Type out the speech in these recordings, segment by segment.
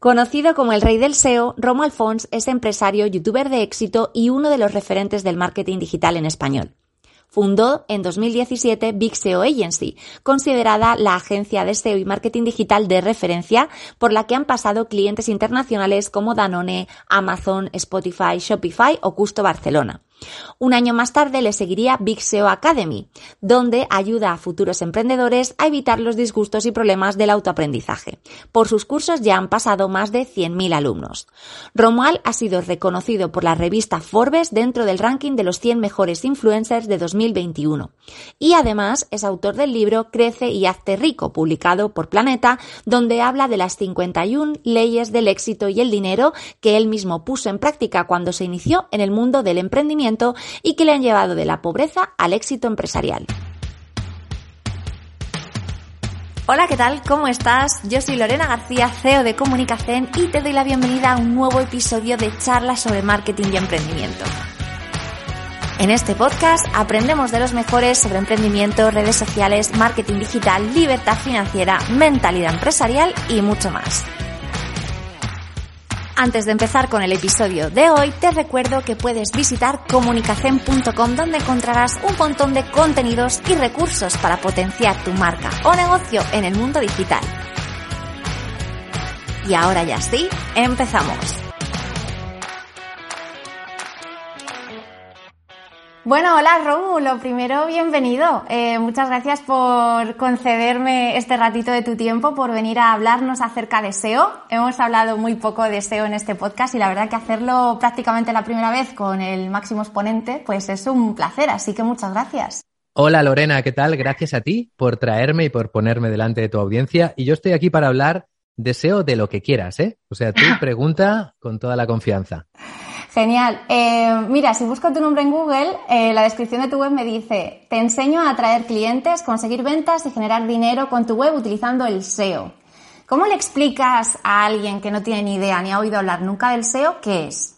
Conocido como el rey del SEO, Romo Alfons es empresario, youtuber de éxito y uno de los referentes del marketing digital en español. Fundó en 2017 Big SEO Agency, considerada la agencia de SEO y marketing digital de referencia por la que han pasado clientes internacionales como Danone, Amazon, Spotify, Shopify o Custo Barcelona. Un año más tarde le seguiría Big SEO Academy, donde ayuda a futuros emprendedores a evitar los disgustos y problemas del autoaprendizaje. Por sus cursos ya han pasado más de 100.000 alumnos. Romual ha sido reconocido por la revista Forbes dentro del ranking de los 100 mejores influencers de 2021. Y además es autor del libro Crece y hazte rico, publicado por Planeta, donde habla de las 51 leyes del éxito y el dinero que él mismo puso en práctica cuando se inició en el mundo del emprendimiento y que le han llevado de la pobreza al éxito empresarial. Hola, ¿qué tal? ¿Cómo estás? Yo soy Lorena García, CEO de Comunicación y te doy la bienvenida a un nuevo episodio de charlas sobre marketing y emprendimiento. En este podcast aprendemos de los mejores sobre emprendimiento, redes sociales, marketing digital, libertad financiera, mentalidad empresarial y mucho más. Antes de empezar con el episodio de hoy, te recuerdo que puedes visitar comunicacen.com donde encontrarás un montón de contenidos y recursos para potenciar tu marca o negocio en el mundo digital. Y ahora ya sí, empezamos. Bueno, hola Romu, lo primero, bienvenido. Eh, muchas gracias por concederme este ratito de tu tiempo, por venir a hablarnos acerca de SEO. Hemos hablado muy poco de SEO en este podcast y la verdad que hacerlo prácticamente la primera vez con el máximo exponente, pues es un placer, así que muchas gracias. Hola Lorena, ¿qué tal? Gracias a ti por traerme y por ponerme delante de tu audiencia. Y yo estoy aquí para hablar de SEO de lo que quieras, ¿eh? O sea, tú pregunta con toda la confianza. Genial. Eh, mira, si busco tu nombre en Google, eh, la descripción de tu web me dice, te enseño a atraer clientes, conseguir ventas y generar dinero con tu web utilizando el SEO. ¿Cómo le explicas a alguien que no tiene ni idea ni ha oído hablar nunca del SEO qué es?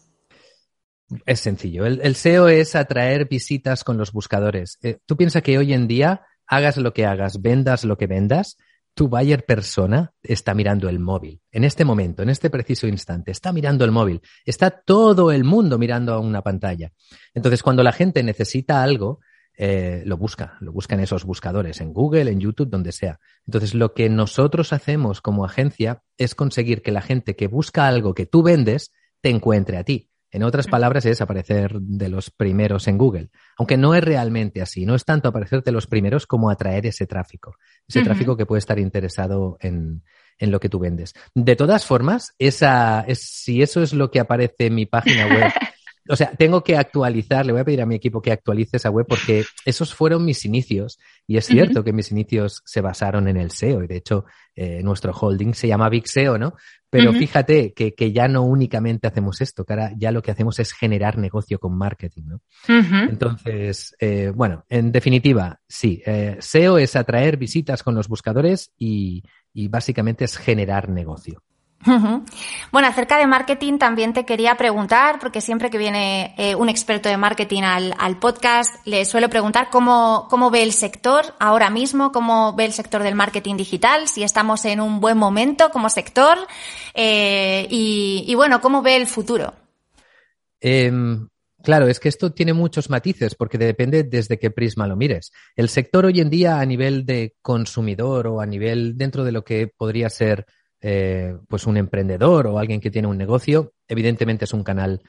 Es sencillo. El, SEO es atraer visitas con los buscadores. Eh, tú piensas que hoy en día, hagas lo que hagas, vendas lo que vendas, tu buyer persona está mirando el móvil. En este momento, en este preciso instante, está mirando el móvil. Está todo el mundo mirando a una pantalla. Entonces, cuando la gente necesita algo, eh, lo busca, lo busca en esos buscadores, en Google, en YouTube, donde sea. Entonces, lo que nosotros hacemos como agencia es conseguir que la gente que busca algo que tú vendes te encuentre a ti. En otras palabras, es aparecer de los primeros en Google. Aunque no es realmente así. No es tanto aparecer de los primeros como atraer ese tráfico. Ese tráfico que puede estar interesado en, en, lo que tú vendes. De todas formas, esa, es, si eso es lo que aparece en mi página web o sea, tengo que actualizar, le voy a pedir a mi equipo que actualice esa web porque esos fueron mis inicios y es cierto que mis inicios se basaron en el SEO y de hecho eh, nuestro holding se llama Big SEO, ¿no? Pero fíjate que, que, ya no únicamente hacemos esto, que ahora ya lo que hacemos es generar negocio con marketing, ¿no? Entonces, eh, bueno, en definitiva, sí, eh, SEO es atraer visitas con los buscadores y, y básicamente es generar negocio. Bueno, acerca de marketing también te quería preguntar, porque siempre que viene eh, un experto de marketing al, podcast, le suelo preguntar cómo, cómo ve el sector ahora mismo, cómo ve el sector del marketing digital, si estamos en un buen momento como sector eh, y, bueno, cómo ve el futuro. Em, claro, es que esto tiene muchos matices porque depende desde qué prisma lo mires. El sector hoy en día a nivel de consumidor o a nivel dentro de lo que podría ser eh, pues un emprendedor o alguien que tiene un negocio, evidentemente es un canal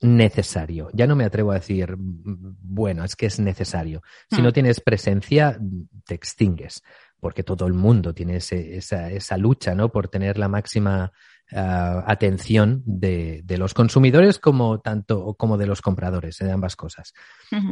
necesario. Ya no me atrevo a decir, bueno, es que es necesario. Si no hmm. tienes presencia, te extingues, porque todo el mundo tiene esa, esa lucha, ¿no? Por tener la máxima Ah, atención de, los consumidores como tanto como de los compradores, de ambas cosas.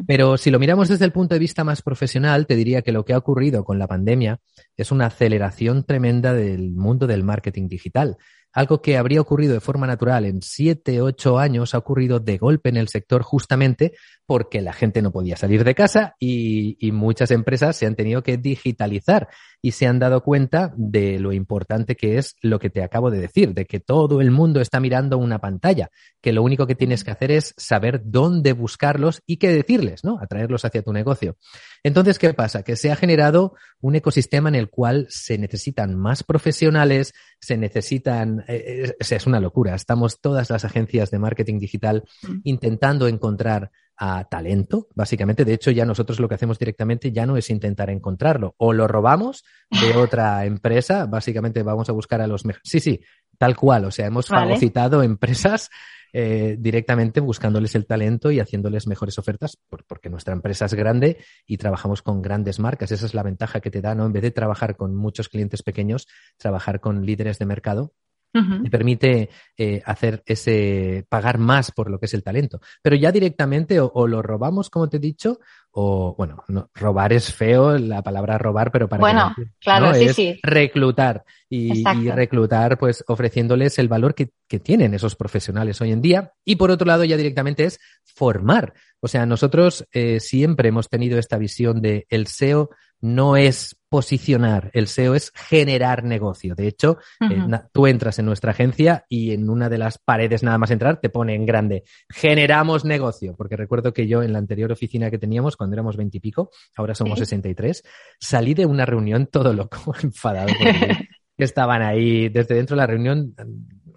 Pero si lo miramos desde el punto de vista más profesional, te diría que lo que ha ocurrido con la pandemia es una aceleración tremenda del mundo del marketing digital. Algo que habría ocurrido de forma natural en siete, ocho años ha ocurrido de golpe en el sector justamente porque la gente no podía salir de casa y, y muchas empresas se han tenido que digitalizar. Y se han dado cuenta de lo importante que es lo que te acabo de decir, de que todo el mundo está mirando una pantalla, que lo único que tienes que hacer es saber dónde buscarlos y qué decirles, ¿no? Atraerlos hacia tu negocio. Entonces, ¿qué pasa? Que se ha generado un ecosistema en el cual se necesitan más profesionales, se necesitan, eh, eh, es una locura. Estamos todas las agencias de marketing digital intentando encontrar a talento, básicamente. De hecho, ya nosotros lo que hacemos directamente ya no es intentar encontrarlo. O lo robamos de otra empresa, básicamente vamos a buscar a los mejores. Sí, sí, tal cual. O sea, hemos fagocitado empresas eh, directamente buscándoles el talento y haciéndoles mejores ofertas, porque nuestra empresa es grande y trabajamos con grandes marcas. Esa es la ventaja que te da, ¿no? En vez de trabajar con muchos clientes pequeños, trabajar con líderes de mercado te permite eh, hacer ese pagar más por lo que es el talento. Pero ya directamente o, lo robamos, como te he dicho, o bueno, robar es feo la palabra robar, pero para bueno, claro, sí, es reclutar y, reclutar, pues ofreciéndoles el valor que, que tienen esos profesionales hoy en día. Y por otro lado, ya directamente es formar. O sea, nosotros eh, siempre hemos tenido esta visión de el SEO no es posicionar, el SEO es generar negocio. De hecho, eh, tú entras en nuestra agencia y en una de las paredes nada más entrar te pone en grande, generamos negocio, porque recuerdo que yo en la anterior oficina que teníamos, cuando éramos veintipico, ahora somos sesenta y tres, salí de una reunión todo loco, enfadado, porque estaban ahí desde dentro de la reunión,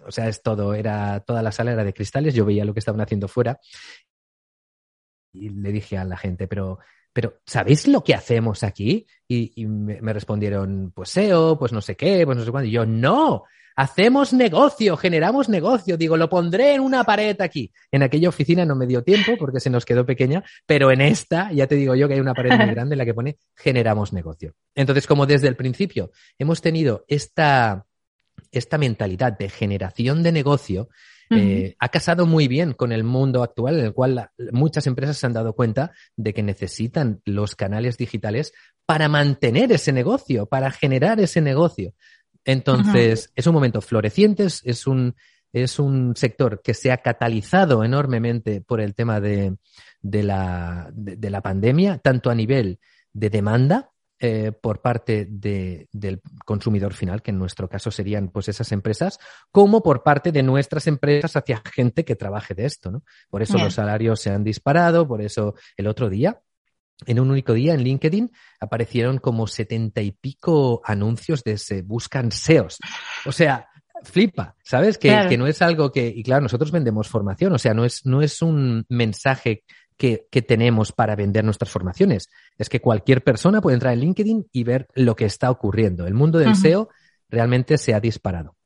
o sea, es todo, era, toda la sala era de cristales, yo veía lo que estaban haciendo fuera y le dije a la gente, pero pero ¿sabéis lo que hacemos aquí? Y, me, respondieron, pues SEO, pues no sé qué, pues no sé cuándo. Y yo, no, hacemos negocio, generamos negocio. Digo, lo pondré en una pared aquí. En aquella oficina no me dio tiempo porque se nos quedó pequeña, pero en esta, ya te digo yo que hay una pared muy grande en la que pone generamos negocio. Entonces, como desde el principio hemos tenido esta, esta mentalidad de generación de negocio, eh, ha casado muy bien con el mundo actual en el cual muchas empresas se han dado cuenta de que necesitan los canales digitales para mantener ese negocio, para generar ese negocio. Entonces, es un momento floreciente, es un, es un sector que se ha catalizado enormemente por el tema de, de, la, de la pandemia, tanto a nivel de demanda, eh, por parte del consumidor final, que en nuestro caso serían pues esas empresas, como por parte de nuestras empresas hacia gente que trabaje de esto, ¿no? Por eso los salarios se han disparado, por eso el otro día en un único día en LinkedIn aparecieron como setenta y pico anuncios de se buscan SEOs. O sea, flipa, ¿sabes? Que, que, no es algo que, y claro, nosotros vendemos formación, o sea, no es, no es un mensaje que, tenemos para vender nuestras formaciones. Es que cualquier persona puede entrar en LinkedIn y ver lo que está ocurriendo. El mundo del SEO realmente se ha disparado.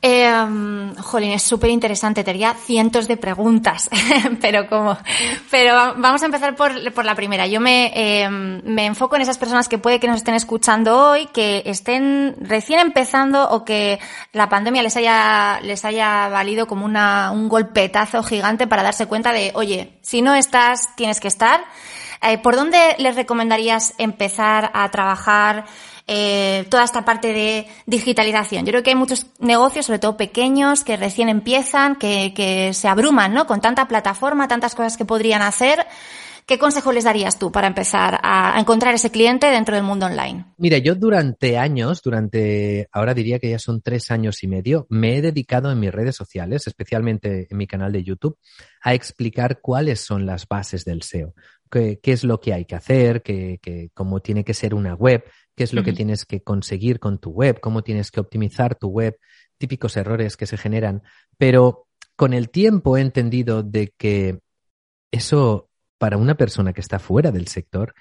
Eh, jolín, es súper interesante, tenía cientos de preguntas, pero como, pero vamos a empezar por, por la primera. Yo me, em, me enfoco en esas personas que puede que nos estén escuchando hoy, que estén recién empezando o que la pandemia les haya, les haya valido como una, un golpetazo gigante para darse cuenta de, oye, si no estás, tienes que estar. Eh, ¿Por dónde les recomendarías empezar a trabajar? Eh, toda esta parte de digitalización. Yo creo que hay muchos negocios, sobre todo pequeños, que recién empiezan, que, se abruman, ¿no? Con tanta plataforma, tantas cosas que podrían hacer. ¿Qué consejo les darías tú para empezar a encontrar ese cliente dentro del mundo online? Mira, yo durante años, durante, ahora diría que ya son tres años y medio, me he dedicado en mis redes sociales, especialmente en mi canal de YouTube, a explicar cuáles son las bases del SEO, qué, es lo que hay que hacer, qué, cómo tiene que ser una web, qué es lo que tienes que conseguir con tu web, cómo tienes que optimizar tu web, típicos errores que se generan. Pero con el tiempo he entendido de que eso para una persona que está fuera del sector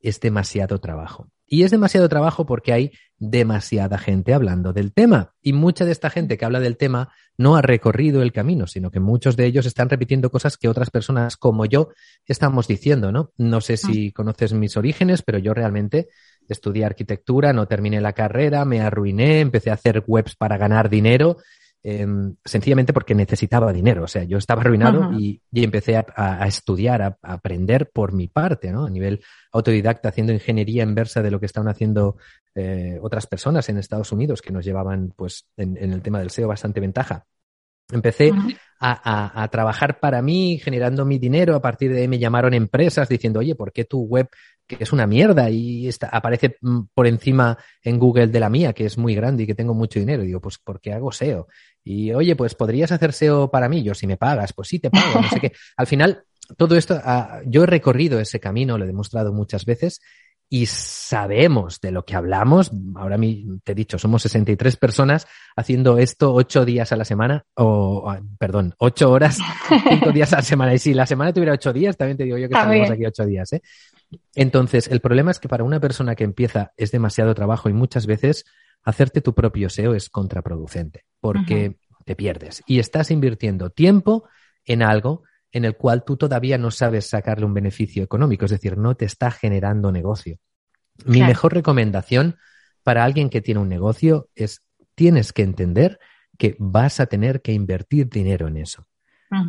es demasiado trabajo. Y es demasiado trabajo porque hay demasiada gente hablando del tema. Y mucha de esta gente que habla del tema no ha recorrido el camino, sino que muchos de ellos están repitiendo cosas que otras personas como yo estamos diciendo, ¿no? No sé si conoces mis orígenes, pero yo realmente estudié arquitectura, no terminé la carrera, me arruiné, empecé a hacer webs para ganar dinero, em, sencillamente porque necesitaba dinero. O sea, yo estaba arruinado y, empecé a, estudiar, a, aprender por mi parte, ¿no? A nivel autodidacta, haciendo ingeniería inversa de lo que estaban haciendo eh, otras personas en Estados Unidos que nos llevaban, pues, en, en el tema del SEO bastante ventaja. Empecé a, trabajar para mí, generando mi dinero. A partir de ahí me llamaron empresas diciendo, oye, ¿por qué tu web, que es una mierda y está, aparece mm, por encima en Google de la mía, que es muy grande y que tengo mucho dinero? Y digo, pues porque hago SEO. Y oye, pues podrías hacer SEO para mí. Yo, si me pagas, pues sí te pago. No sé qué. Al final, todo esto, ah, yo he recorrido ese camino, lo he demostrado muchas veces y sabemos de lo que hablamos. Ahora te he dicho, somos 63 personas haciendo esto ocho días a la semana, o, ah, perdón, ocho horas, cinco días a la semana. Y si la semana tuviera ocho días, también te digo yo que estaríamos aquí ocho días. ¿eh? Entonces, el problema es que para una persona que empieza es demasiado trabajo y muchas veces hacerte tu propio SEO es contraproducente porque te pierdes y estás invirtiendo tiempo en algo en el cual tú todavía no sabes sacarle un beneficio económico, es decir, no te está generando negocio. Mi mejor recomendación para alguien que tiene un negocio es tienes que entender que vas a tener que invertir dinero en eso.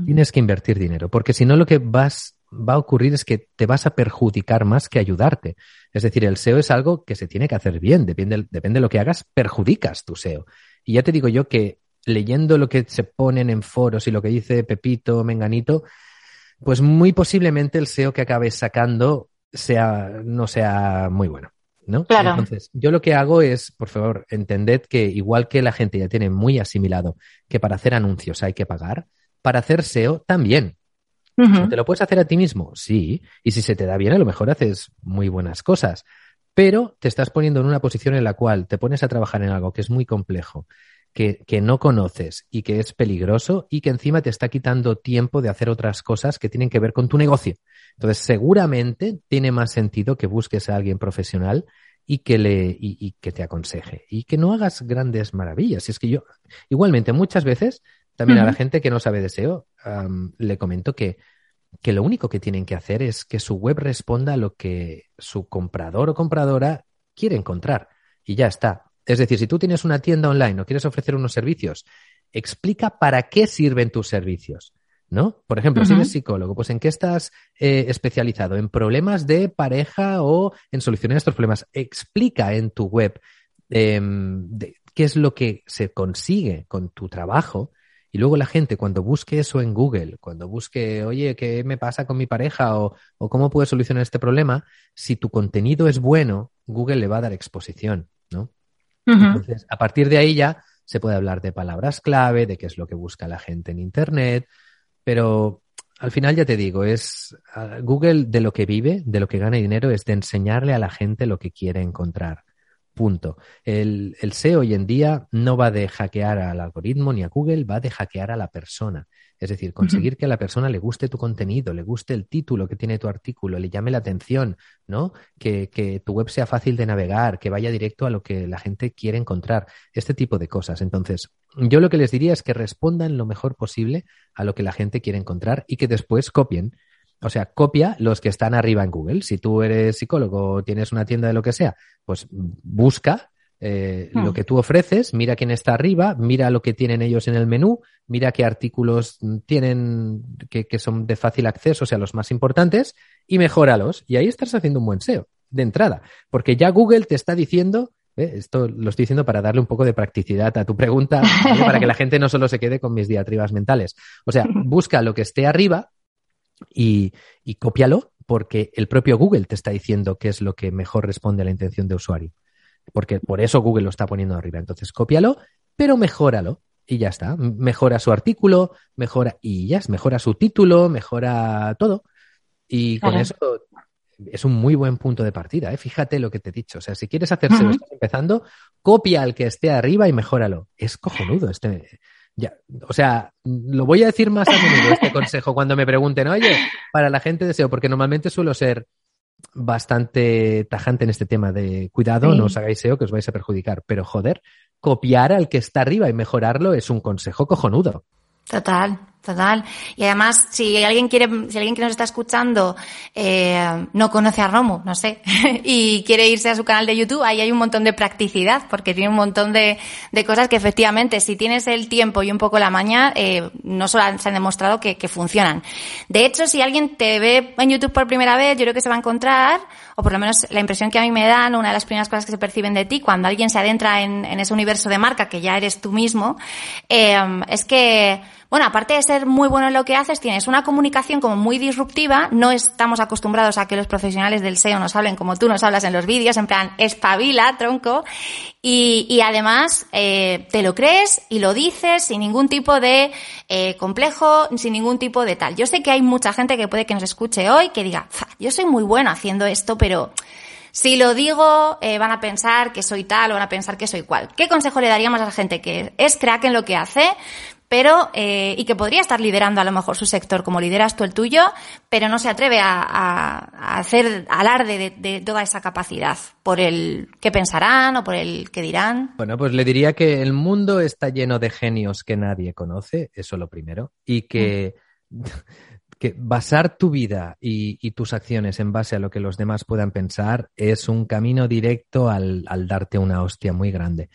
Tienes que invertir dinero, porque si no lo que vas va a ocurrir es que te vas a perjudicar más que ayudarte. Es decir, el SEO es algo que se tiene que hacer bien, depende, depende de lo que hagas, perjudicas tu SEO. Y ya te digo yo que leyendo lo que se ponen en foros y lo que dice Pepito, Menganito, pues muy posiblemente el SEO que acabes sacando sea, no sea muy bueno. ¿no? Claro. Entonces, yo lo que hago es, por favor, entended que igual que la gente ya tiene muy asimilado que para hacer anuncios hay que pagar, para hacer SEO también. ¿Te lo puedes hacer a ti mismo? Sí. Y si se te da bien, a lo mejor haces muy buenas cosas. Pero te estás poniendo en una posición en la cual te pones a trabajar en algo que es muy complejo, que, no conoces y que es peligroso y que encima te está quitando tiempo de hacer otras cosas que tienen que ver con tu negocio. Entonces, seguramente tiene más sentido que busques a alguien profesional y que le y, que te aconseje y que no hagas grandes maravillas. es que yo, igualmente, muchas veces también a la gente que no sabe deseo, le comento que, que lo único que tienen que hacer es que su web responda a lo que su comprador o compradora quiere encontrar. Y ya está. Es decir, si tú tienes una tienda online o quieres ofrecer unos servicios, explica para qué sirven tus servicios. ¿No? Por ejemplo, si eres psicólogo, pues ¿en qué estás eh, especializado? ¿En problemas de pareja o en solucionar estos problemas? Explica en tu web em, qué es lo que se consigue con tu trabajo y luego la gente cuando busque eso en Google, cuando busque, oye, ¿qué me pasa con mi pareja o, o cómo puedo solucionar este problema? Si tu contenido es bueno, Google le va a dar exposición, ¿no? Entonces, a partir de ahí ya se puede hablar de palabras clave, de qué es lo que busca la gente en Internet, pero al final ya te digo, es Google de lo que vive, de lo que gana dinero, es de enseñarle a la gente lo que quiere encontrar. Punto. El, el SEO hoy en día no va de hackear al algoritmo ni a Google, va de hackear a la persona. Es decir, conseguir que a la persona le guste tu contenido, le guste el título que tiene tu artículo, le llame la atención, ¿no? Que, que, tu web sea fácil de navegar, que vaya directo a lo que la gente quiere encontrar, este tipo de cosas. Entonces, yo lo que les diría es que respondan lo mejor posible a lo que la gente quiere encontrar y que después copien. O sea, copia los que están arriba en Google. Si tú eres psicólogo o tienes una tienda de lo que sea, pues busca eh, lo hmm. que tú ofreces, mira quién está arriba, mira lo que tienen ellos en el menú, mira qué artículos tienen que, son de fácil acceso, o sea, los más importantes, y mejóralos. Y ahí estás haciendo un buen SEO de entrada, porque ya Google te está diciendo, ¿eh? esto lo estoy diciendo para darle un poco de practicidad a tu pregunta, para que la gente no solo se quede con mis diatribas mentales. O sea, busca lo que esté arriba y, y cópialo, porque el propio Google te está diciendo qué es lo que mejor responde a la intención de usuario porque por eso Google lo está poniendo arriba. Entonces, cópialo, pero mejóralo y ya está. Mejora su artículo, mejora y ya, mejora su título, mejora todo. Y con eso es un muy buen punto de partida. ¿eh? Fíjate lo que te he dicho. O sea, si quieres hacerse lo estás empezando, copia al que esté arriba y mejóralo. Es cojonudo este. Ya, o sea, lo voy a decir más a menudo este consejo cuando me pregunten, oye, para la gente deseo, porque normalmente suelo ser bastante tajante en este tema de cuidado, no os hagáis SEO que os vais a perjudicar, pero joder, copiar al que está arriba y mejorarlo es un consejo cojonudo. Total. Total. Y además, si alguien quiere, si alguien que nos está escuchando eh, no conoce a Romu, no sé, y quiere irse a su canal de YouTube, ahí hay un montón de practicidad, porque tiene un montón de, de cosas que efectivamente, si tienes el tiempo y un poco la maña, eh, no solo se han demostrado que, que funcionan. De hecho, si alguien te ve en YouTube por primera vez, yo creo que se va a encontrar, o por lo menos la impresión que a mí me dan, una de las primeras cosas que se perciben de ti, cuando alguien se adentra en, en ese universo de marca que ya eres tú mismo, eh, es que bueno, aparte de ser muy bueno en lo que haces, tienes una comunicación como muy disruptiva. No estamos acostumbrados a que los profesionales del SEO nos hablen como tú nos hablas en los vídeos, en plan, espabila, tronco. Y, y además, eh, te lo crees y lo dices sin ningún tipo de eh, complejo, sin ningún tipo de tal. Yo sé que hay mucha gente que puede que nos escuche hoy que diga, yo soy muy bueno haciendo esto, pero si lo digo, eh, van a pensar que soy tal o van a pensar que soy cual. ¿Qué consejo le daríamos a la gente que es crack en lo que hace, pero eh, y que podría estar liderando a lo mejor su sector como lideras tú el tuyo, pero no se atreve a, a, hacer alarde de, de, toda esa capacidad por el qué pensarán o por el qué dirán. Bueno, pues le diría que el mundo está lleno de genios que nadie conoce, eso lo primero, y que mm. que basar tu vida y, y, tus acciones en base a lo que los demás puedan pensar es un camino directo al, al darte una hostia muy grande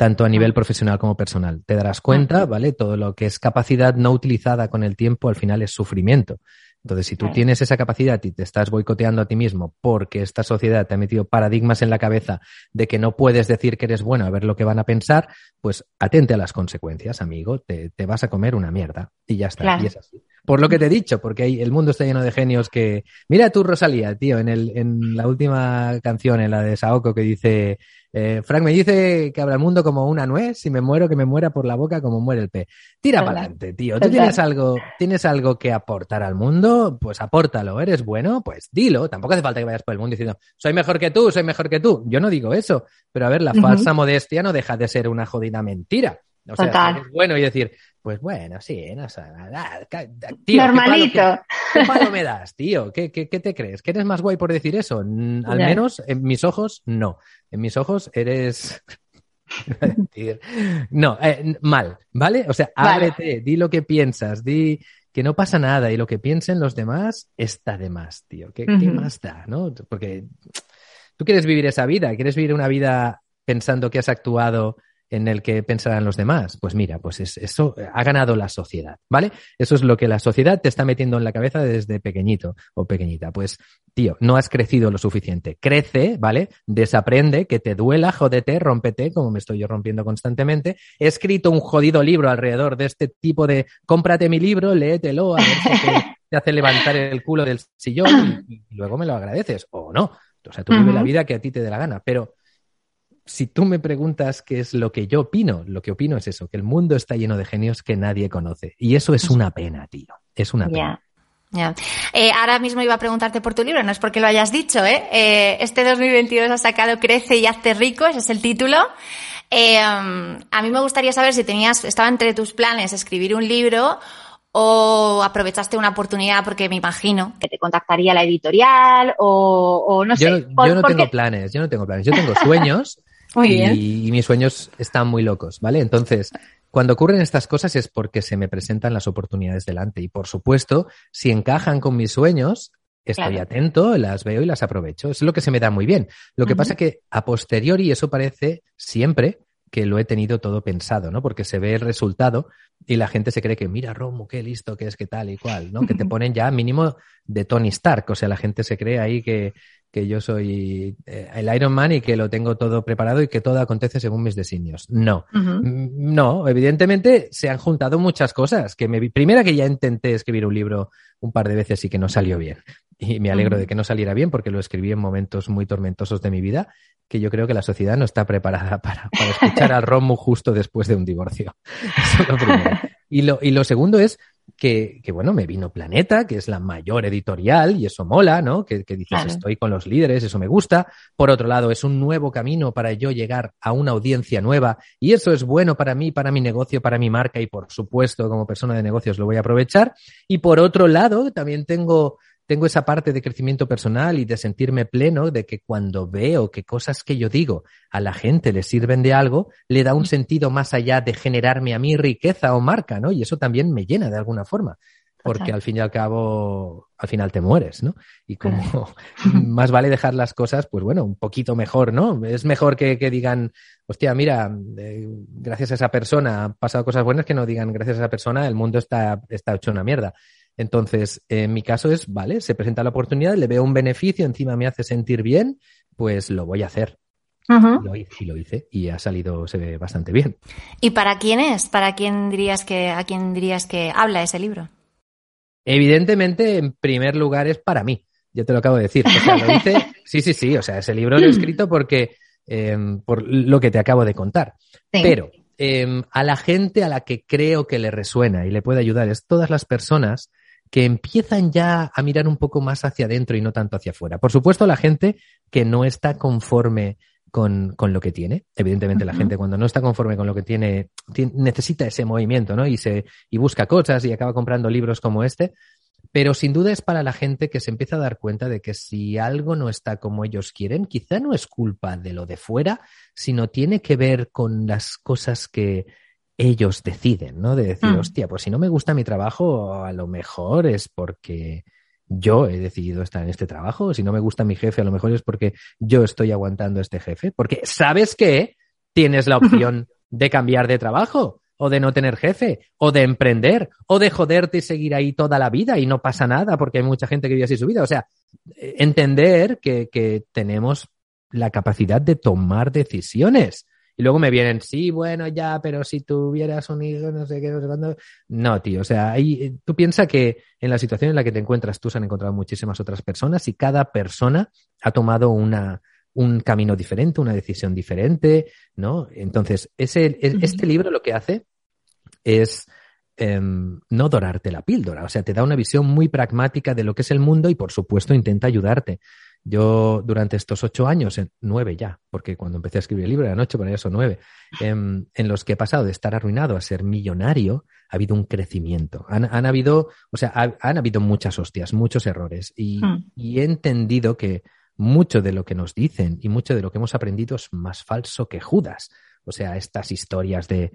tanto a nivel profesional como personal. Te darás cuenta, ¿vale? Todo lo que es capacidad no utilizada con el tiempo al final es sufrimiento. Entonces, si tú tienes esa capacidad y te estás boicoteando a ti mismo porque esta sociedad te ha metido paradigmas en la cabeza de que no puedes decir que eres bueno a ver lo que van a pensar, pues atente a las consecuencias, amigo. Te, te vas a comer una mierda y ya está. Claro. Y es así. Por lo que te he dicho, porque hay, el mundo está lleno de genios que. Mira tú, Rosalía, tío, en, el, en la última canción, en la de Saoko, que dice eh, Frank me dice que habrá el mundo como una nuez, si me muero que me muera por la boca como muere el pez. Tira para adelante, tío. Tú tienes algo, tienes algo que aportar al mundo, pues apórtalo. ¿Eres bueno? Pues dilo. Tampoco hace falta que vayas por el mundo diciendo, soy mejor que tú, soy mejor que tú. Yo no digo eso. Pero a ver, la uh -huh. falsa modestia no deja de ser una jodida mentira. O sea, Total. es bueno y decir, pues bueno, sí, no nada. Tío, Normalito. ¿qué palo, qué, qué palo, me das, tío? ¿Qué, ¿Qué, ¿Qué, te crees? ¿Que eres más guay por decir eso? Al yeah. menos en mis ojos, no. En mis ojos eres. no, eh, mal, ¿vale? O sea, vale. ábrete, di lo que piensas, di que no pasa nada y lo que piensen los demás está de más, tío. ¿Qué, uh -huh. ¿qué más da, no? Porque tú quieres vivir esa vida, quieres vivir una vida pensando que has actuado en el que pensarán los demás. Pues mira, pues es, eso ha ganado la sociedad, ¿vale? Eso es lo que la sociedad te está metiendo en la cabeza desde pequeñito o pequeñita. Pues, tío, no has crecido lo suficiente. Crece, ¿vale? Desaprende, que te duela, jódete, rómpete, como me estoy yo rompiendo constantemente. He escrito un jodido libro alrededor de este tipo de cómprate mi libro, léetelo, a ver si te, te hace levantar el culo del sillón y, y, luego me lo agradeces. O no. O sea, tú uh -huh. vive la vida que a ti te dé la gana. Pero si tú me preguntas qué es lo que yo opino, lo que opino es eso, que el mundo está lleno de genios que nadie conoce. Y eso es una pena, tío. Es una pena. Yeah. Eh, ahora mismo iba a preguntarte por tu libro, no es porque lo hayas dicho, ¿eh? eh este 2022 has sacado Crece y hazte rico, ese es el título. Eh, a mí me gustaría saber si tenías, estaba entre tus planes escribir un libro o aprovechaste una oportunidad porque me imagino que te contactaría la editorial o, o no sé. Yo, yo no tengo planes, yo no tengo planes, yo tengo sueños muy bien. Y, mis sueños están muy locos, ¿vale? Entonces, cuando ocurren estas cosas es porque se me presentan las oportunidades delante. Y por supuesto, si encajan con mis sueños, estoy claro. atento, las veo y las aprovecho. Es lo que se me da muy bien. Lo que -huh. pasa que a posteriori eso parece siempre que lo he tenido todo pensado, ¿no? Porque se ve el resultado y la gente se cree que, mira, Romo, qué listo que es, qué tal y cual, ¿no? Que te ponen ya mínimo de Tony Stark. O sea, la gente se cree ahí que, que yo soy eh, el Iron Man y que lo tengo todo preparado y que todo acontece según mis designios. No, uh -huh. no, evidentemente se han juntado muchas cosas. Que me, primera que ya intenté escribir un libro un par de veces y que no salió bien. Y me alegro de que no saliera bien porque lo escribí en momentos muy tormentosos de mi vida que yo creo que la sociedad no está preparada para, para escuchar al Romu justo después de un divorcio. Eso es lo primero. Y lo, y lo segundo es que, que, bueno, me vino Planeta, que es la mayor editorial, y eso mola, ¿no? Que, que dices, claro. estoy con los líderes, eso me gusta. Por otro lado, es un nuevo camino para yo llegar a una audiencia nueva, y eso es bueno para mí, para mi negocio, para mi marca, y por supuesto, como persona de negocios lo voy a aprovechar. Y por otro lado, también tengo tengo esa parte de crecimiento personal y de sentirme pleno de que cuando veo que cosas que yo digo a la gente le sirven de algo, le da un sentido más allá de generarme a mí riqueza o marca, ¿no? Y eso también me llena de alguna forma porque al fin y al cabo, al final te mueres, ¿no? Y como más vale dejar las cosas, pues bueno, un poquito mejor, ¿no? Es mejor que, digan, hostia, mira, eh, gracias a esa persona han pasado cosas buenas que no digan, gracias a esa persona el mundo está, está hecho una mierda. Entonces, en mi caso es, vale, se presenta la oportunidad, le veo un beneficio, encima me hace sentir bien, pues lo voy a hacer. lo y lo hice y ha salido, se ve bastante bien. ¿Y para quién es? ¿Para quién dirías que, a quién dirías que habla ese libro? Evidentemente, en primer lugar, es para mí. Yo te lo acabo de decir. O sea, lo hice, sí, sí, sí. O sea, ese libro lo he escrito porque, em, por lo que te acabo de contar. Pero em, a la gente a la que creo que le resuena y le puede ayudar es todas las personas que empiezan ya a mirar un poco más hacia adentro y no tanto hacia afuera. Por supuesto, la gente que no está conforme con, con lo que tiene. Evidentemente, la gente cuando no está conforme con lo que tiene, necesita ese movimiento, ¿no? Y se, y busca cosas y acaba comprando libros como este. Pero sin duda es para la gente que se empieza a dar cuenta de que si algo no está como ellos quieren, quizá no es culpa de lo de fuera, sino tiene que ver con las cosas que ellos deciden, ¿no? De decir, mm. hostia, pues si no me gusta mi trabajo, a lo mejor es porque yo he decidido estar en este trabajo. Si no me gusta mi jefe, a lo mejor es porque yo estoy aguantando a este jefe. Porque sabes que tienes la opción de cambiar de trabajo o de no tener jefe o de emprender o de joderte y seguir ahí toda la vida y no pasa nada porque hay mucha gente que vive así su vida. O sea, entender que, que tenemos la capacidad de tomar decisiones. Y luego me vienen, sí, bueno, ya, pero si tuvieras un hijo, no sé qué, no sé cuándo. No, tío, o sea, ahí, tú piensas que en la situación en la que te encuentras tú se han encontrado muchísimas otras personas y cada persona ha tomado una, un camino diferente, una decisión diferente, ¿no? Entonces, ese, este libro lo que hace es em, no dorarte la píldora, o sea, te da una visión muy pragmática de lo que es el mundo y, por supuesto, intenta ayudarte. Yo durante estos ocho años, en, nueve ya, porque cuando empecé a escribir el libro eran ocho, pero ya son nueve, en, los que he pasado de estar arruinado a ser millonario, ha habido un crecimiento. Han, habido, o sea, han habido muchas hostias, muchos errores hmm. y, he entendido que mucho de lo que nos dicen y mucho de lo que hemos aprendido es más falso que Judas. O sea, estas historias de,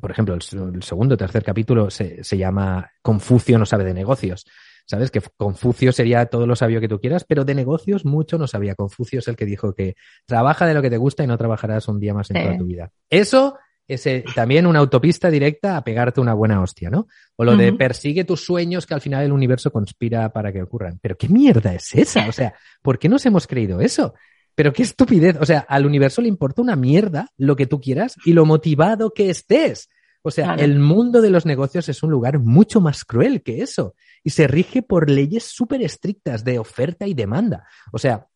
por ejemplo, el, segundo o tercer capítulo se, se, llama Confucio no sabe de negocios. ¿Sabes? Que Confucio sería todo lo sabio que tú quieras, pero de negocios mucho no sabía. Confucio es el que dijo que trabaja de lo que te gusta y no trabajarás un día más en toda tu vida. Eso es eh, también una autopista directa a pegarte una buena hostia, ¿no? O lo de persigue tus sueños que al final el universo conspira para que ocurran. Pero ¿qué mierda es esa? O sea, ¿por qué nos hemos creído eso? Pero qué estupidez. O sea, al universo le importa una mierda lo que tú quieras y lo motivado que estés. O sea, el mundo de los negocios es un lugar mucho más cruel que eso y se rige por leyes súper estrictas de oferta y demanda. O sea,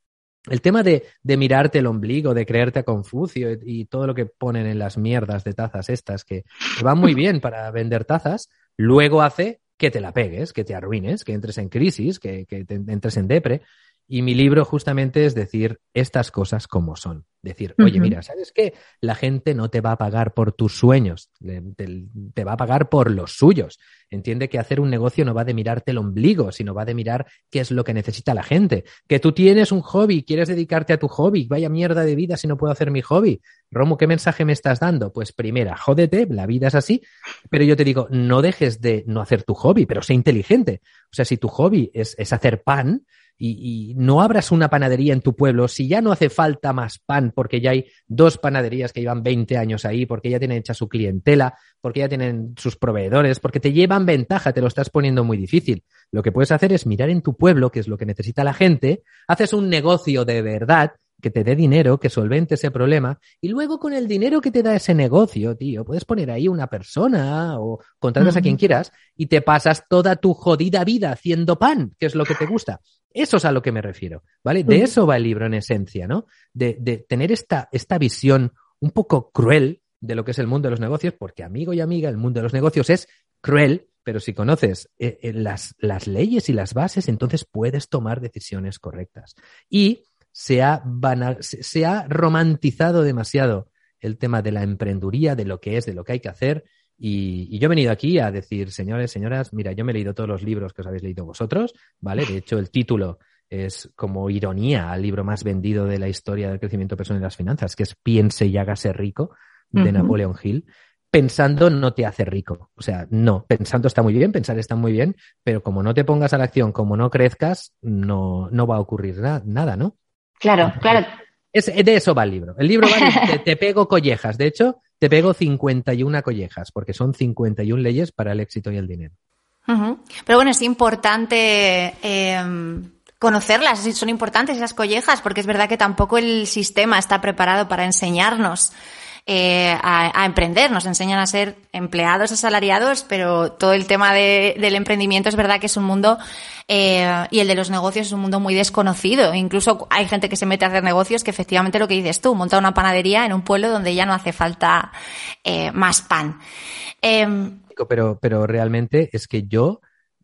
el tema de, de, mirarte el ombligo, de creerte a Confucio y, todo lo que ponen en las mierdas de tazas estas que, van muy bien para vender tazas, luego hace que te la pegues, que te arruines, que entres en crisis, que, que entres en depre. Y mi libro justamente es decir estas cosas como son. Decir, oye, mira, ¿sabes qué? La gente no te va a pagar por tus sueños, te, va a pagar por los suyos. Entiende que hacer un negocio no va de mirarte el ombligo, sino va de mirar qué es lo que necesita la gente. Que tú tienes un hobby, quieres dedicarte a tu hobby, vaya mierda de vida si no puedo hacer mi hobby. Romo, ¿qué mensaje me estás dando? Pues primera, jódete, la vida es así, pero yo te digo, no dejes de no hacer tu hobby, pero sé inteligente. O sea, si tu hobby es, es hacer pan, y, no abras una panadería en tu pueblo si ya no hace falta más pan porque ya hay dos panaderías que llevan 20 años ahí, porque ya tienen hecha su clientela, porque ya tienen sus proveedores, porque te llevan ventaja, te lo estás poniendo muy difícil. Lo que puedes hacer es mirar en tu pueblo, que es lo que necesita la gente, haces un negocio de verdad que te dé dinero, que solvente ese problema, y luego con el dinero que te da ese negocio, tío, puedes poner ahí una persona o contratas a quien quieras y te pasas toda tu jodida vida haciendo pan, que es lo que te gusta. Eso es a lo que me refiero, ¿vale? De eso va el libro en esencia, ¿no? De, de tener esta, esta visión un poco cruel de lo que es el mundo de los negocios, porque amigo y amiga, el mundo de los negocios es cruel, pero si conoces eh, eh, las, las leyes y las bases, entonces puedes tomar decisiones correctas. Y se ha, se ha romantizado demasiado el tema de la emprenduría, de lo que es, de lo que hay que hacer, Y, yo he venido aquí a decir, señores, señoras, mira, yo me he leído todos los libros que os habéis leído vosotros, ¿vale? De hecho, el título es como ironía al libro más vendido de la historia del crecimiento personal y las finanzas, que es Piense y hágase rico, de Napoleon Hill. Pensando no te hace rico. O sea, no, pensando está muy bien, pensar está muy bien, pero como no te pongas a la acción, como no crezcas, no, no va a ocurrir nada, ¿no? Claro, claro. Es, de eso va el libro. El libro va de, te, pego collejas. De hecho, te pego 51 collejas, porque son 51 leyes para el éxito y el dinero. Pero bueno, es importante eh, conocerlas, son importantes esas collejas, porque es verdad que tampoco el sistema está preparado para enseñarnos eh, a, emprender, nos enseñan a ser empleados asalariados, pero todo el tema del emprendimiento es verdad que es un mundo eh, y el de los negocios es un mundo muy desconocido. Incluso hay gente que se mete a hacer negocios que efectivamente lo que dices tú, monta una panadería en un pueblo donde ya no hace falta eh, más pan. Em, pero, pero realmente es que yo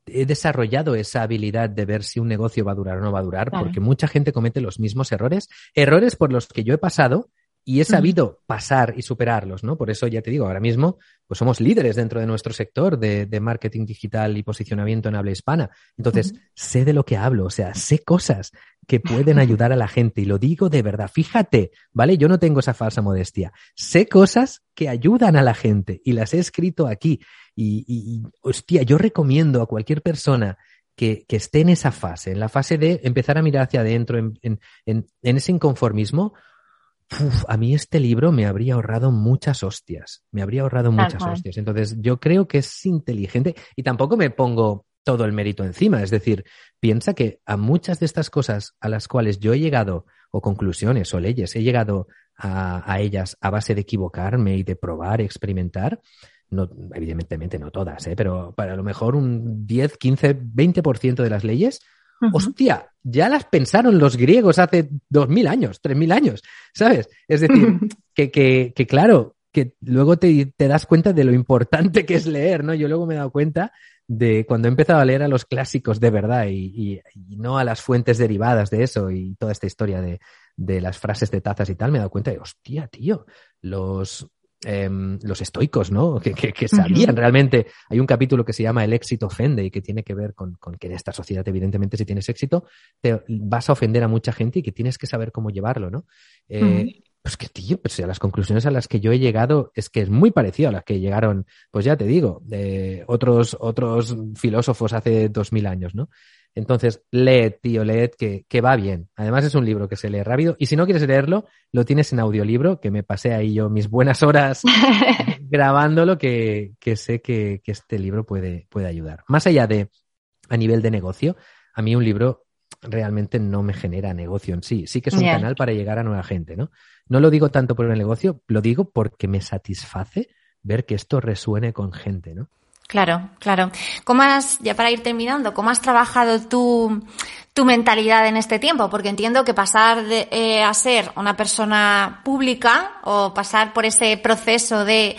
he desarrollado esa habilidad de ver si un negocio va a durar o no va a durar, porque mucha gente comete los mismos errores, errores por los que yo he pasado y he sabido pasar y superarlos, ¿no? Por eso ya te digo, ahora mismo, pues somos líderes dentro de nuestro sector de, marketing digital y posicionamiento en habla hispana. Entonces, sé de lo que hablo, o sea, sé cosas que pueden ayudar a la gente y lo digo de verdad. Fíjate, ¿vale? Yo no tengo esa falsa modestia. Sé cosas que ayudan a la gente y las he escrito aquí. Y, hostia, yo recomiendo a cualquier persona que, esté en esa fase, en la fase de empezar a mirar hacia adentro, en, en ese inconformismo, a mí este libro me habría ahorrado muchas hostias, me habría ahorrado muchas hostias. Entonces, yo creo que es inteligente y tampoco me pongo todo el mérito encima. Es decir, piensa que a muchas de estas cosas a las cuales yo he llegado, o conclusiones o leyes, he llegado a, ellas a base de equivocarme y de probar, experimentar. No, evidentemente no todas, ¿eh? pero para lo mejor un 10, 15, 20% de las leyes Hostia, ya las pensaron los griegos hace dos mil años, tres mil años, ¿sabes? Es decir, que, que, que, claro, que luego te, te, das cuenta de lo importante que es leer, ¿no? Yo luego me he dado cuenta de cuando he empezado a leer a los clásicos de verdad y, y, no a las fuentes derivadas de eso y toda esta historia de, de las frases de tazas y tal, me he dado cuenta de, hostia, tío, los, Em, los estoicos, ¿no? Que, que, sabían realmente. Hay un capítulo que se llama El éxito ofende y que tiene que ver con, con, que en esta sociedad, evidentemente, si tienes éxito, te vas a ofender a mucha gente y que tienes que saber cómo llevarlo, ¿no? Eh, pues que, tío, pues las conclusiones a las que yo he llegado es que es muy parecido a las que llegaron, pues ya te digo, otros, otros filósofos hace dos mil años, ¿no? Entonces, leed, tío, leed, que, que, va bien. Además, es un libro que se lee rápido. Y si no quieres leerlo, lo tienes en audiolibro, que me pasé ahí yo mis buenas horas grabándolo, que, que sé que, que, este libro puede, puede ayudar. Más allá de a nivel de negocio, a mí un libro realmente no me genera negocio en sí. Sí que es un canal para llegar a nueva gente, ¿no? No lo digo tanto por el negocio, lo digo porque me satisface ver que esto resuene con gente, ¿no? Claro, claro. ¿Cómo has, ya para ir terminando, cómo has trabajado tu, tu mentalidad en este tiempo? Porque entiendo que pasar de, eh, a ser una persona pública o pasar por ese proceso de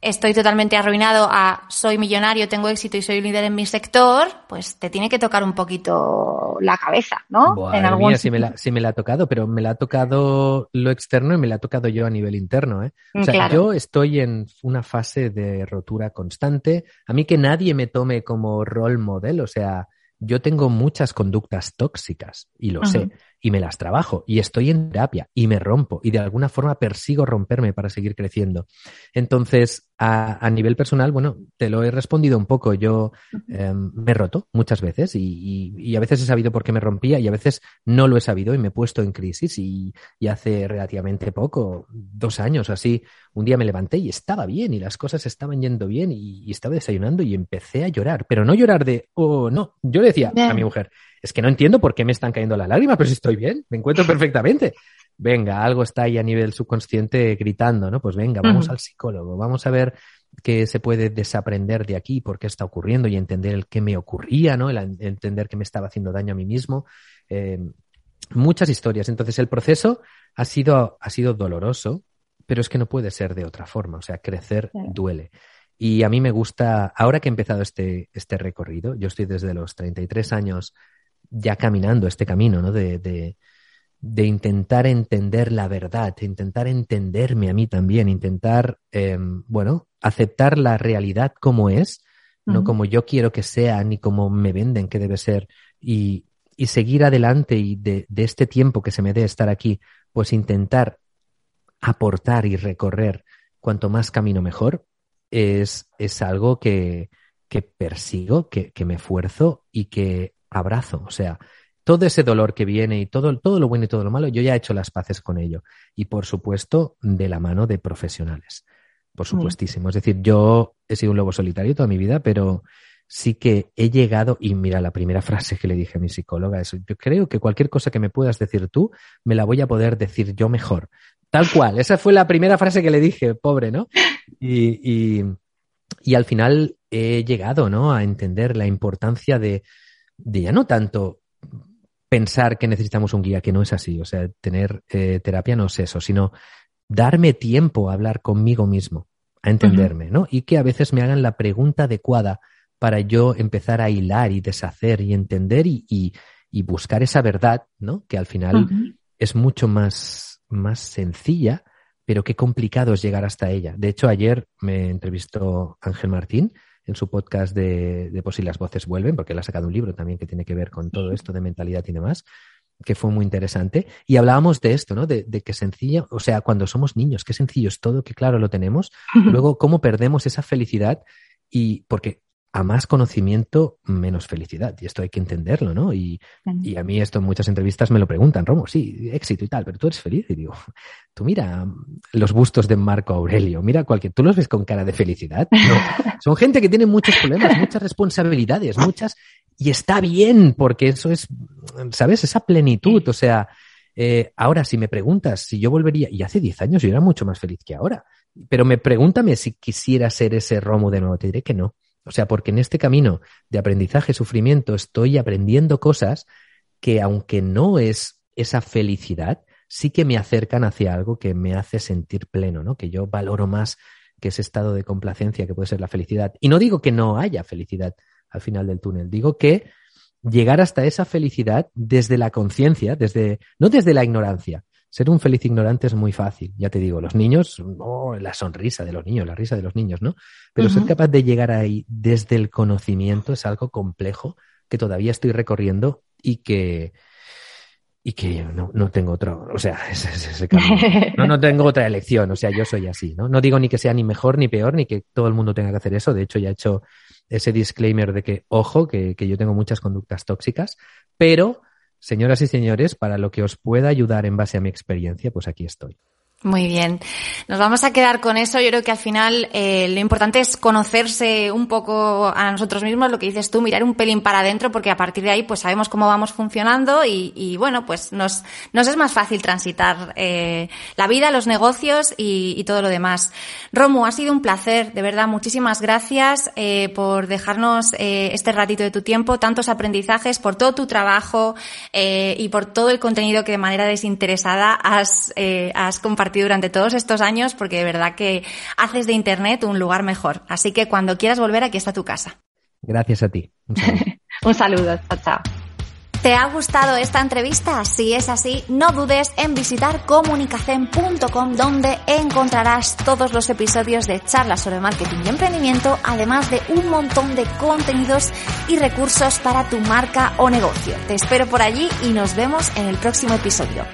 estoy totalmente arruinado a soy millonario, tengo éxito y soy líder en mi sector, pues te tiene que tocar un poquito la cabeza, ¿no? en algún mía, sí, me la, me la ha tocado, pero me la ha tocado lo externo y me la ha tocado yo a nivel interno, ¿eh? O sea, yo estoy en una fase de rotura constante. A mí que nadie me tome como role model, o sea, yo tengo muchas conductas tóxicas y lo sé y me las trabajo y estoy en terapia y me rompo y de alguna forma persigo romperme para seguir creciendo. Entonces, a, a nivel personal, bueno, te lo he respondido un poco. Yo em, me he roto muchas veces y, y, a veces he sabido por qué me rompía y a veces no lo he sabido y me he puesto en crisis y, y hace relativamente poco, dos años así, un día me levanté y estaba bien y las cosas estaban yendo bien y, estaba desayunando y empecé a llorar, pero no llorar de, oh, no, yo le decía a mi mujer, es que no entiendo por qué me están cayendo las lágrimas, pero si estoy bien, me encuentro perfectamente. Venga, algo está ahí a nivel subconsciente gritando, ¿no? Pues venga, vamos al psicólogo, vamos a ver qué se puede desaprender de aquí, por qué está ocurriendo y entender el qué me ocurría, ¿no? El entender que me estaba haciendo daño a mí mismo. Eh, muchas historias. Entonces, el proceso ha sido, ha sido doloroso, pero es que no puede ser de otra forma. O sea, crecer duele. Y a mí me gusta, ahora que he empezado este, este recorrido, yo estoy desde los 33 años ya caminando este camino, ¿no? De, de intentar entender la verdad, de intentar entenderme a mí también, intentar, em, bueno, aceptar la realidad como es, no como yo quiero que sea, ni como me venden que debe ser, y, y seguir adelante y de, de, este tiempo que se me dé estar aquí, pues intentar aportar y recorrer cuanto más camino mejor, es, es algo que, que persigo, que, que me esfuerzo y que abrazo. O sea, todo ese dolor que viene y todo, todo lo bueno y todo lo malo, yo ya he hecho las paces con ello. Y por supuesto, de la mano de profesionales. Por supuestísimo. Es decir, yo he sido un lobo solitario toda mi vida, pero sí que he llegado, y mira, la primera frase que le dije a mi psicóloga es, yo creo que cualquier cosa que me puedas decir tú, me la voy a poder decir yo mejor. Tal cual, esa fue la primera frase que le dije, pobre, ¿no? Y, y, y al final he llegado, ¿no? A entender la importancia de, de ya no tanto pensar que necesitamos un guía, que no es así. O sea, tener eh, terapia no es eso, sino darme tiempo a hablar conmigo mismo, a entenderme, uh -huh. ¿no? Y que a veces me hagan la pregunta adecuada para yo empezar a hilar y deshacer y entender y, y, y buscar esa verdad, ¿no? Que al final uh -huh. es mucho más, más sencilla, pero qué complicado es llegar hasta ella. De hecho, ayer me entrevistó Ángel Martín en su podcast de, de Por si las voces vuelven, porque él ha sacado un libro también que tiene que ver con todo esto de mentalidad y demás, que fue muy interesante. Y hablábamos de esto, ¿no? De, de que sencillo, o sea, cuando somos niños, qué sencillo es todo, que claro lo tenemos. Luego, cómo perdemos esa felicidad y porque a más conocimiento, menos felicidad. Y esto hay que entenderlo, ¿no? Y, y, a mí esto en muchas entrevistas me lo preguntan, Romo, sí, éxito y tal, pero tú eres feliz. Y digo, tú mira los bustos de Marco Aurelio, mira cualquier, tú los ves con cara de felicidad. No. Son gente que tiene muchos problemas, muchas responsabilidades, muchas, y está bien, porque eso es, ¿sabes? Esa plenitud, o sea, eh, ahora si me preguntas si yo volvería, y hace 10 años yo era mucho más feliz que ahora, pero me pregúntame si quisiera ser ese Romo de nuevo, te diré que no. O sea, porque en este camino de aprendizaje, sufrimiento, estoy aprendiendo cosas que aunque no es esa felicidad, sí que me acercan hacia algo que me hace sentir pleno, ¿no? Que yo valoro más que ese estado de complacencia que puede ser la felicidad. Y no digo que no haya felicidad al final del túnel, digo que llegar hasta esa felicidad desde la conciencia, desde, no desde la ignorancia, ser un feliz ignorante es muy fácil, ya te digo, los niños, oh, la sonrisa de los niños, la risa de los niños, ¿no? Pero uh -huh. ser capaz de llegar ahí desde el conocimiento es algo complejo que todavía estoy recorriendo y que, y que no, no tengo otro, o sea, ese, ese no, no tengo otra elección, o sea, yo soy así, ¿no? No digo ni que sea ni mejor ni peor, ni que todo el mundo tenga que hacer eso, de hecho ya he hecho ese disclaimer de que, ojo, que, que yo tengo muchas conductas tóxicas, pero Señoras y señores, para lo que os pueda ayudar en base a mi experiencia, pues aquí estoy. Muy bien. Nos vamos a quedar con eso. Yo creo que al final eh, lo importante es conocerse un poco a nosotros mismos, lo que dices tú, mirar un pelín para adentro, porque a partir de ahí pues sabemos cómo vamos funcionando y, y bueno, pues nos, nos es más fácil transitar eh, la vida, los negocios y, y, todo lo demás. Romu, ha sido un placer, de verdad. Muchísimas gracias eh, por dejarnos eh, este ratito de tu tiempo, tantos aprendizajes, por todo tu trabajo eh, y por todo el contenido que de manera desinteresada has, eh, has compartido compartido durante todos estos años porque de verdad que haces de Internet un lugar mejor. Así que cuando quieras volver, aquí está tu casa. Gracias a ti. Un saludo. un saludo. Chao, chao. ¿Te ha gustado esta entrevista? Si es así, no dudes en visitar comunicacen.com donde encontrarás todos los episodios de charlas sobre marketing y emprendimiento, además de un montón de contenidos y recursos para tu marca o negocio. Te espero por allí y nos vemos en el próximo episodio.